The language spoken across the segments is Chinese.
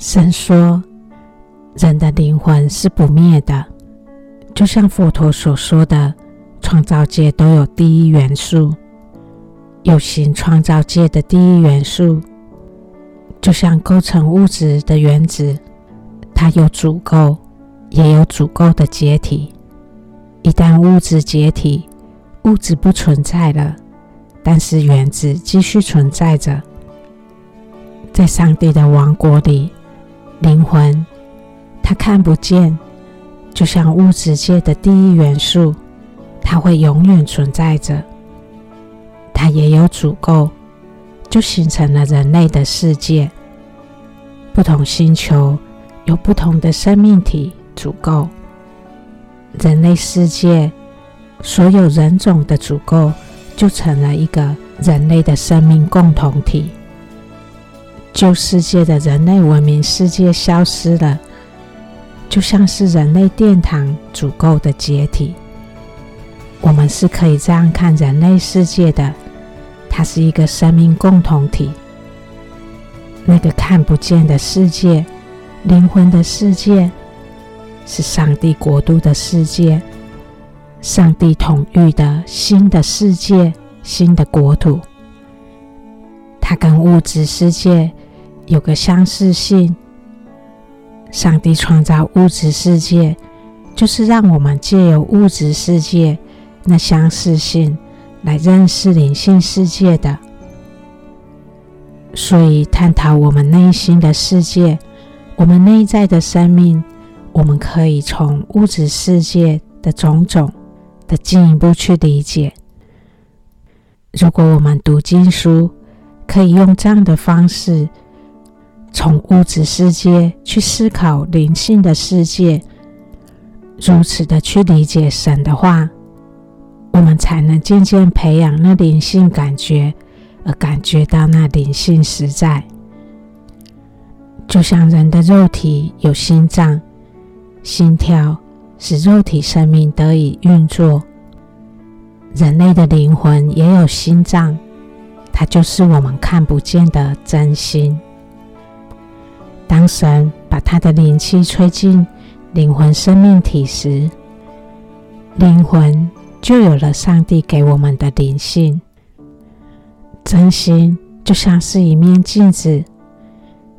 神说，人的灵魂是不灭的，就像佛陀所说的，创造界都有第一元素，有形创造界的第一元素，就像构成物质的原子，它有组构，也有组构的解体。一旦物质解体，物质不存在了，但是原子继续存在着。在上帝的王国里，灵魂它看不见，就像物质界的第一元素，它会永远存在着。它也有组构，就形成了人类的世界。不同星球有不同的生命体组构。人类世界所有人种的组构，就成了一个人类的生命共同体。旧世界的人类文明世界消失了，就像是人类殿堂足够的解体。我们是可以这样看人类世界的，它是一个生命共同体。那个看不见的世界，灵魂的世界。是上帝国度的世界，上帝统御的新的世界，新的国土。它跟物质世界有个相似性。上帝创造物质世界，就是让我们借由物质世界那相似性来认识灵性世界的。所以，探讨我们内心的世界，我们内在的生命。我们可以从物质世界的种种的进一步去理解。如果我们读经书，可以用这样的方式，从物质世界去思考灵性的世界，如此的去理解神的话，我们才能渐渐培养那灵性感觉，而感觉到那灵性实在。就像人的肉体有心脏。心跳使肉体生命得以运作。人类的灵魂也有心脏，它就是我们看不见的真心。当神把他的灵气吹进灵魂生命体时，灵魂就有了上帝给我们的灵性。真心就像是一面镜子，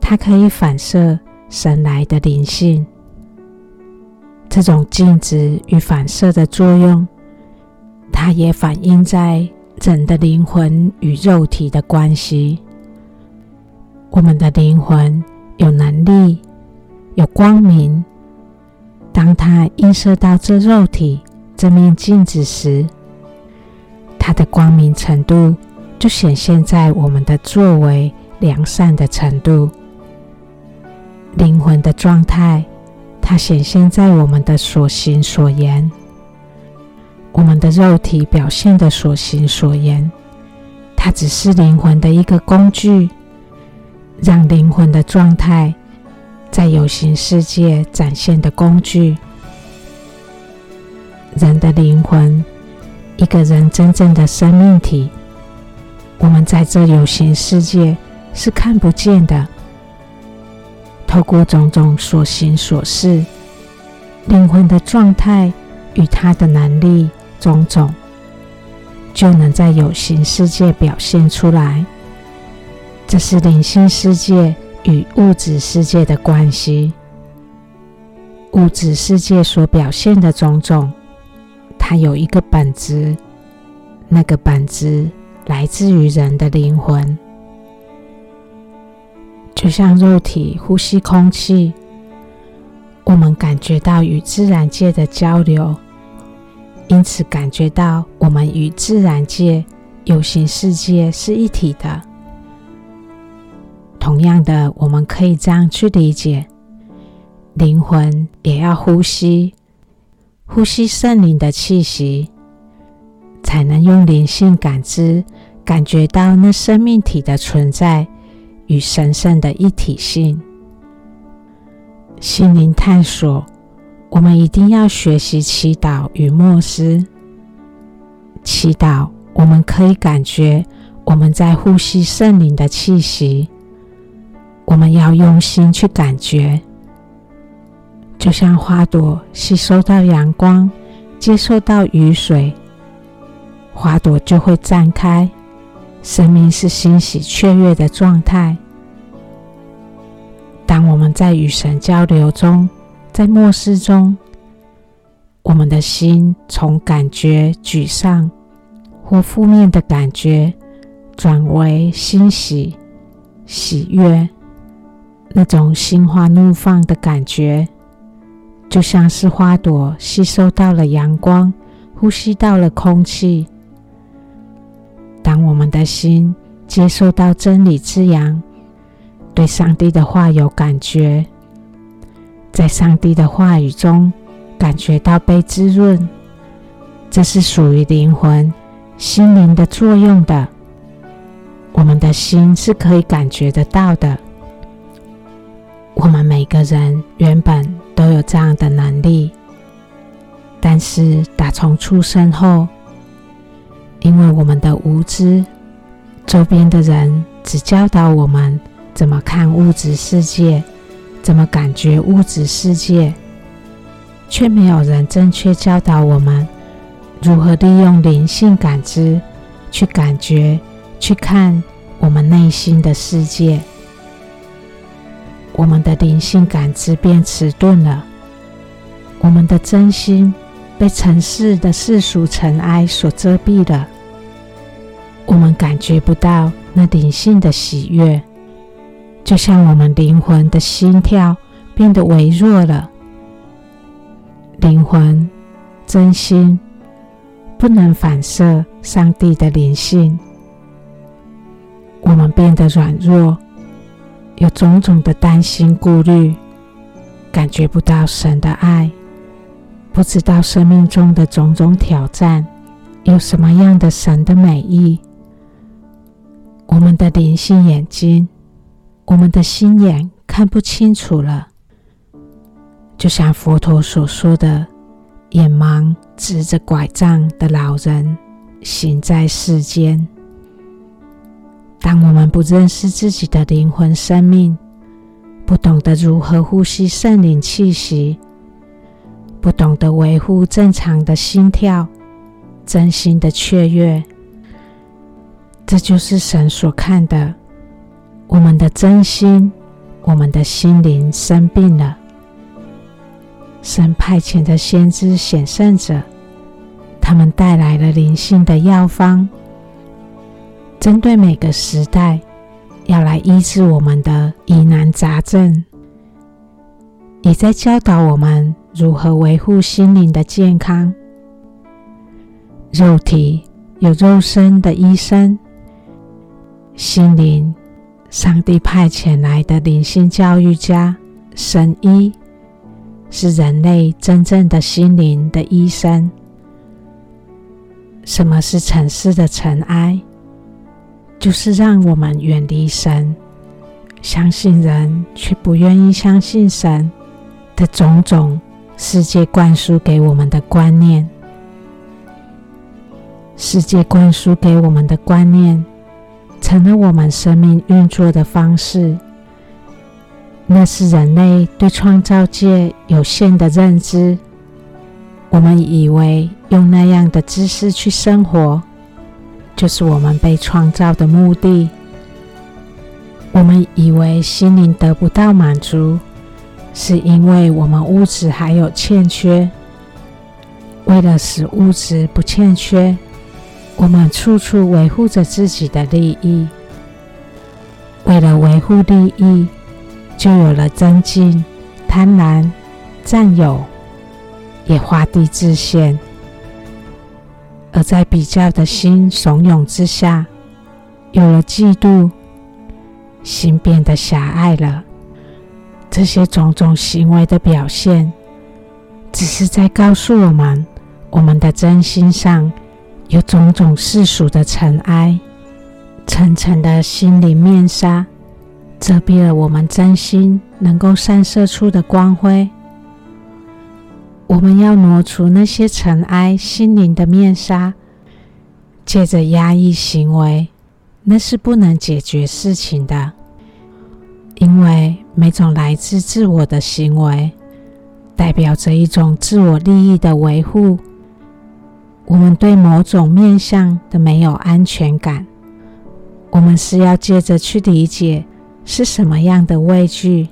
它可以反射神来的灵性。这种镜子与反射的作用，它也反映在人的灵魂与肉体的关系。我们的灵魂有能力、有光明，当它映射到这肉体这面镜子时，它的光明程度就显现在我们的作为良善的程度，灵魂的状态。它显现在我们的所行所言，我们的肉体表现的所行所言，它只是灵魂的一个工具，让灵魂的状态在有形世界展现的工具。人的灵魂，一个人真正的生命体，我们在这有形世界是看不见的。透过种种所行所事，灵魂的状态与他的能力种种，就能在有形世界表现出来。这是灵性世界与物质世界的关系。物质世界所表现的种种，它有一个本质，那个本质来自于人的灵魂。就像肉体呼吸空气，我们感觉到与自然界的交流，因此感觉到我们与自然界有形世界是一体的。同样的，我们可以这样去理解：灵魂也要呼吸，呼吸圣灵的气息，才能用灵性感知感觉到那生命体的存在。与神圣的一体性，心灵探索，我们一定要学习祈祷与默思。祈祷，我们可以感觉我们在呼吸圣灵的气息；我们要用心去感觉，就像花朵吸收到阳光，接受到雨水，花朵就会绽开。生命是欣喜雀跃的状态。当我们在与神交流中，在默思中，我们的心从感觉沮丧或负面的感觉，转为欣喜、喜悦。那种心花怒放的感觉，就像是花朵吸收到了阳光，呼吸到了空气。当我们的心接受到真理之阳，对上帝的话有感觉，在上帝的话语中感觉到被滋润，这是属于灵魂、心灵的作用的。我们的心是可以感觉得到的。我们每个人原本都有这样的能力，但是打从出生后，因为我们的无知，周边的人只教导我们怎么看物质世界，怎么感觉物质世界，却没有人正确教导我们如何利用灵性感知去感觉、去看我们内心的世界。我们的灵性感知变迟钝了，我们的真心被尘世的世俗尘埃所遮蔽了，我们感觉不到那灵性的喜悦，就像我们灵魂的心跳变得微弱了。灵魂真心不能反射上帝的灵性，我们变得软弱。有种种的担心、顾虑，感觉不到神的爱，不知道生命中的种种挑战有什么样的神的美意。我们的灵性眼睛，我们的心眼看不清楚了，就像佛陀所说的，眼盲执着拐杖的老人行在世间。当我们不认识自己的灵魂生命，不懂得如何呼吸圣灵气息，不懂得维护正常的心跳、真心的雀跃，这就是神所看的。我们的真心，我们的心灵生病了。神派遣的先知显圣者，他们带来了灵性的药方。针对每个时代，要来医治我们的疑难杂症，也在教导我们如何维护心灵的健康。肉体有肉身的医生，心灵，上帝派遣来的灵性教育家、神医，是人类真正的心灵的医生。什么是尘世的尘埃？就是让我们远离神，相信人却不愿意相信神的种种世界灌输给我们的观念。世界灌输给我们的观念，成了我们生命运作的方式。那是人类对创造界有限的认知。我们以为用那样的知识去生活。就是我们被创造的目的。我们以为心灵得不到满足，是因为我们物质还有欠缺。为了使物质不欠缺，我们处处维护着自己的利益。为了维护利益，就有了争竞、贪婪、占有，也画地自限。而在比较的心怂恿之下，有了嫉妒，心变得狭隘了。这些种种行为的表现，只是在告诉我们，我们的真心上有种种世俗的尘埃，层层的心灵面纱，遮蔽了我们真心能够散射出的光辉。我们要挪除那些尘埃，心灵的面纱，借着压抑行为，那是不能解决事情的。因为每种来自自我的行为，代表着一种自我利益的维护。我们对某种面向的没有安全感，我们是要接着去理解是什么样的畏惧，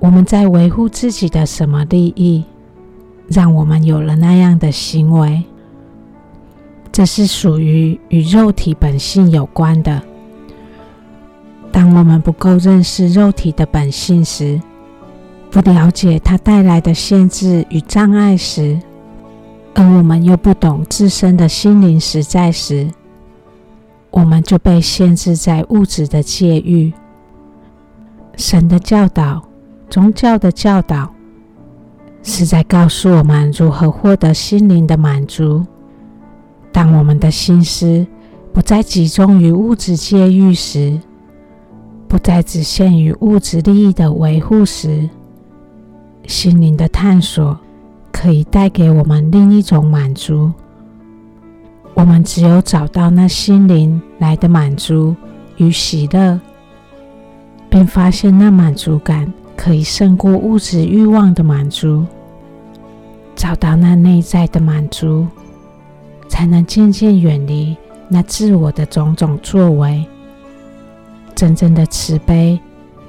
我们在维护自己的什么利益，让我们有了那样的行为。这是属于与肉体本性有关的。当我们不够认识肉体的本性时，不了解它带来的限制与障碍时，而我们又不懂自身的心灵实在时，我们就被限制在物质的界域。神的教导、宗教的教导，是在告诉我们如何获得心灵的满足。当我们的心思不再集中于物质界域时，不再只限于物质利益的维护时，心灵的探索。可以带给我们另一种满足。我们只有找到那心灵来的满足与喜乐，并发现那满足感可以胜过物质欲望的满足，找到那内在的满足，才能渐渐远离那自我的种种作为。真正的慈悲、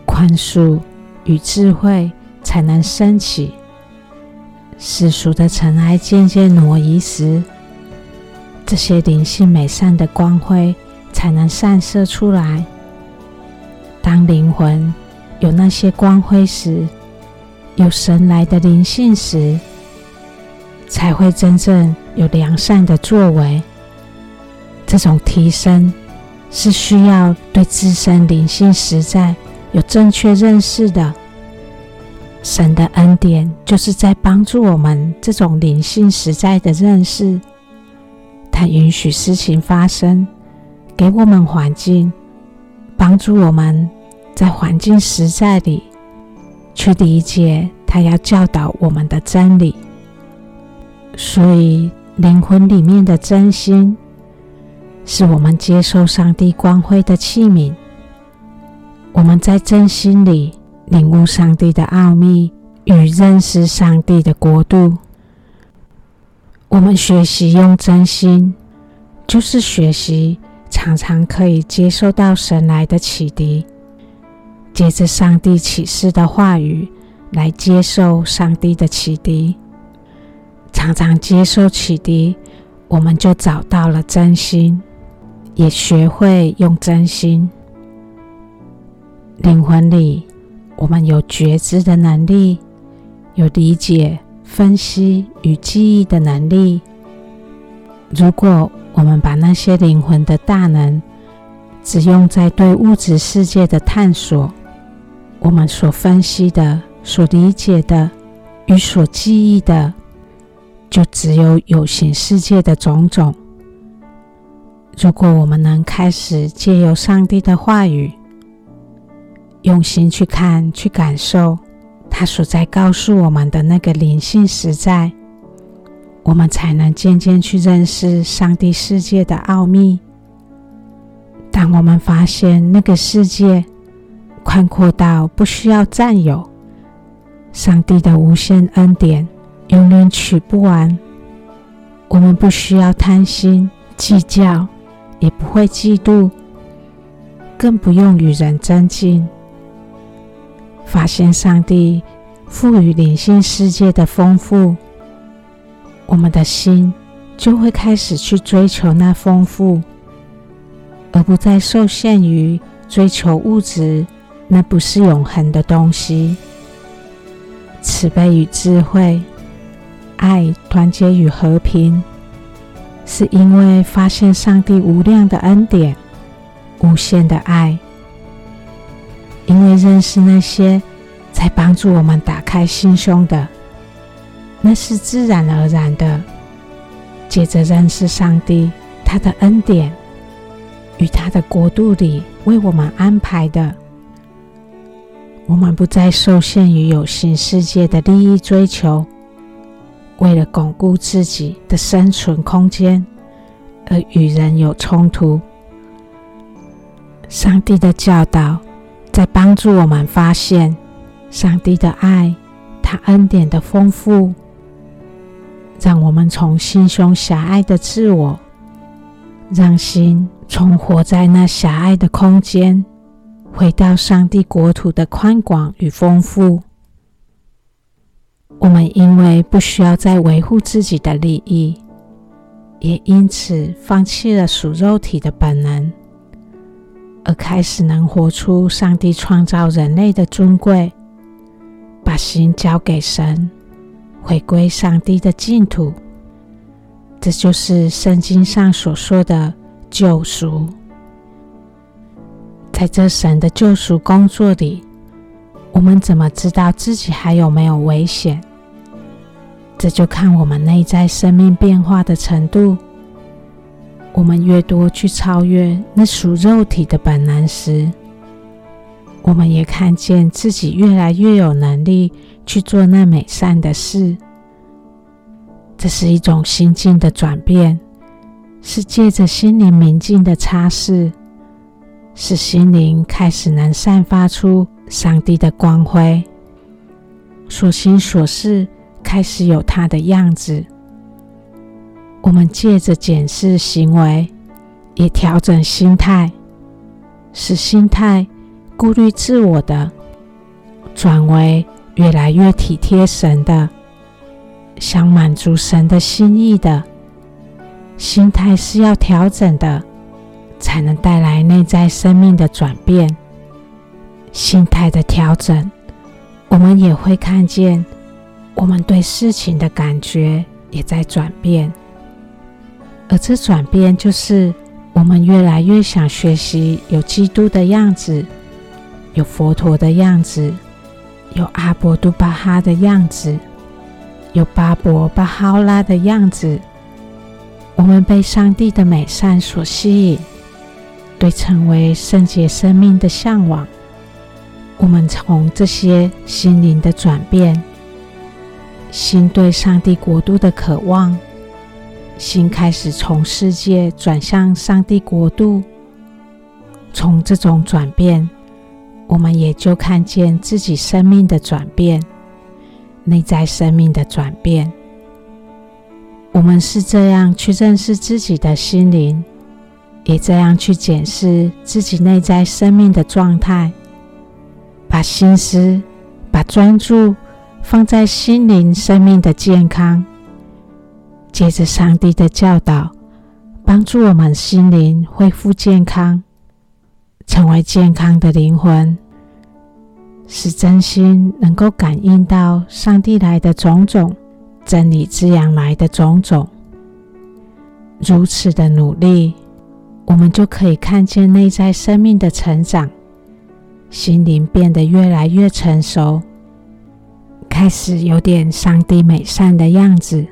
宽恕与智慧才能升起。世俗的尘埃渐渐挪移时，这些灵性美善的光辉才能散射出来。当灵魂有那些光辉时，有神来的灵性时，才会真正有良善的作为。这种提升是需要对自身灵性实在有正确认识的。神的恩典就是在帮助我们这种灵性实在的认识。他允许事情发生，给我们环境，帮助我们在环境实在里去理解他要教导我们的真理。所以，灵魂里面的真心，是我们接受上帝光辉的器皿。我们在真心里。领悟上帝的奥秘与认识上帝的国度，我们学习用真心，就是学习常常可以接受到神来的启迪，借着上帝启示的话语来接受上帝的启迪，常常接受启迪，我们就找到了真心，也学会用真心，灵魂里。我们有觉知的能力，有理解、分析与记忆的能力。如果我们把那些灵魂的大能只用在对物质世界的探索，我们所分析的、所理解的与所记忆的，就只有有形世界的种种。如果我们能开始借由上帝的话语，用心去看、去感受，他所在告诉我们的那个灵性实在，我们才能渐渐去认识上帝世界的奥秘。当我们发现那个世界宽阔到不需要占有，上帝的无限恩典永远取不完，我们不需要贪心计较，也不会嫉妒，更不用与人争竞。发现上帝赋予灵性世界的丰富，我们的心就会开始去追求那丰富，而不再受限于追求物质，那不是永恒的东西。慈悲与智慧、爱、团结与和平，是因为发现上帝无量的恩典、无限的爱。因为认识那些在帮助我们打开心胸的，那是自然而然的。接着认识上帝，他的恩典与他的国度里为我们安排的，我们不再受限于有形世界的利益追求，为了巩固自己的生存空间而与人有冲突。上帝的教导。在帮助我们发现上帝的爱，他恩典的丰富，让我们从心胸狭隘的自我，让心从活在那狭隘的空间，回到上帝国土的宽广与丰富。我们因为不需要再维护自己的利益，也因此放弃了属肉体的本能。而开始能活出上帝创造人类的尊贵，把心交给神，回归上帝的净土。这就是圣经上所说的救赎。在这神的救赎工作里，我们怎么知道自己还有没有危险？这就看我们内在生命变化的程度。我们越多去超越那属肉体的本能时，我们也看见自己越来越有能力去做那美善的事。这是一种心境的转变，是借着心灵明镜的擦拭，使心灵开始能散发出上帝的光辉，所行所事开始有它的样子。我们借着检视行为，也调整心态，使心态顾虑自我的，转为越来越体贴神的，想满足神的心意的。心态是要调整的，才能带来内在生命的转变。心态的调整，我们也会看见，我们对事情的感觉也在转变。而这转变，就是我们越来越想学习有基督的样子，有佛陀的样子，有阿博都巴哈的样子，有巴博巴哈拉的样子。我们被上帝的美善所吸引，对成为圣洁生命的向往。我们从这些心灵的转变，心对上帝国度的渴望。心开始从世界转向上帝国度，从这种转变，我们也就看见自己生命的转变，内在生命的转变。我们是这样去认识自己的心灵，也这样去检视自己内在生命的状态，把心思、把专注放在心灵生命的健康。借着上帝的教导，帮助我们心灵恢复健康，成为健康的灵魂，使真心能够感应到上帝来的种种，真理之阳来的种种。如此的努力，我们就可以看见内在生命的成长，心灵变得越来越成熟，开始有点上帝美善的样子。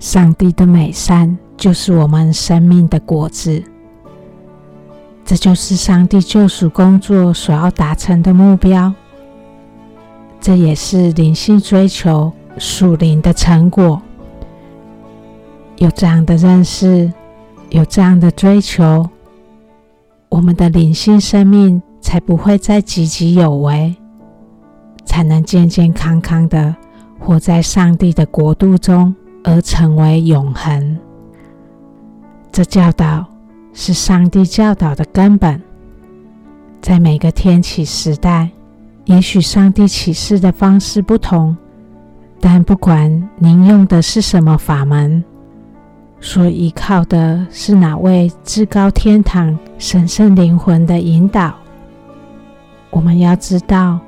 上帝的美善就是我们生命的果子，这就是上帝救赎工作所要达成的目标。这也是灵性追求属灵的成果。有这样的认识，有这样的追求，我们的灵性生命才不会再汲汲有为，才能健健康康的活在上帝的国度中。而成为永恒。这教导是上帝教导的根本。在每个天启时代，也许上帝启示的方式不同，但不管您用的是什么法门，所依靠的是哪位至高天堂神圣灵魂的引导，我们要知道，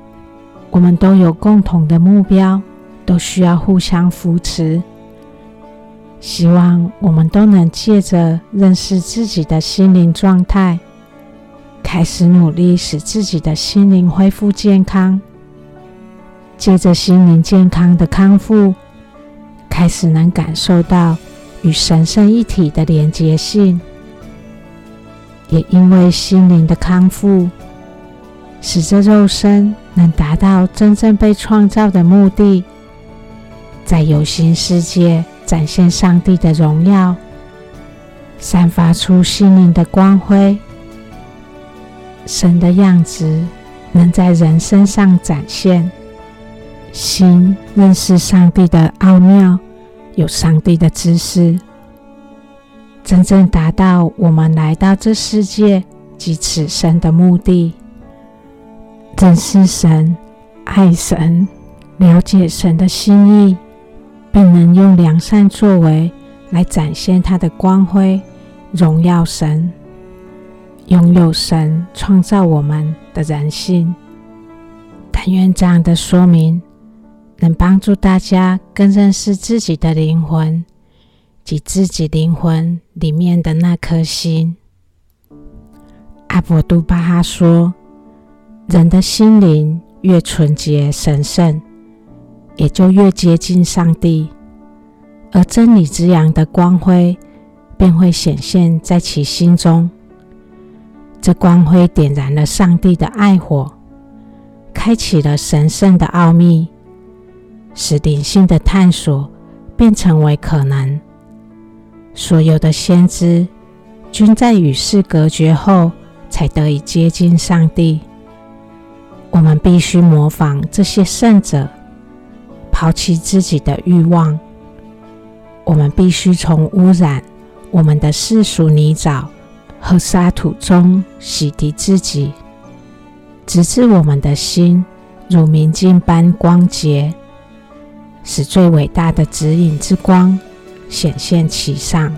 我们都有共同的目标，都需要互相扶持。希望我们都能借着认识自己的心灵状态，开始努力使自己的心灵恢复健康。借着心灵健康的康复，开始能感受到与神圣一体的连结性。也因为心灵的康复，使这肉身能达到真正被创造的目的，在有形世界。展现上帝的荣耀，散发出心灵的光辉，神的样子能在人身上展现，心认识上帝的奥妙，有上帝的知识，真正达到我们来到这世界及此生的目的。认识神，爱神，了解神的心意，并能用良善作为来展现他的光辉，荣耀神，拥有神创造我们的人性。但愿这样的说明能帮助大家更认识自己的灵魂及自己灵魂里面的那颗心。阿博都巴哈说。人的心灵越纯洁神圣，也就越接近上帝，而真理之阳的光辉便会显现在其心中。这光辉点燃了上帝的爱火，开启了神圣的奥秘，使灵性的探索变成为可能。所有的先知均在与世隔绝后，才得以接近上帝。我们必须模仿这些圣者，抛弃自己的欲望。我们必须从污染我们的世俗泥沼和沙土中洗涤自己，直至我们的心如明镜般光洁，使最伟大的指引之光显现其上。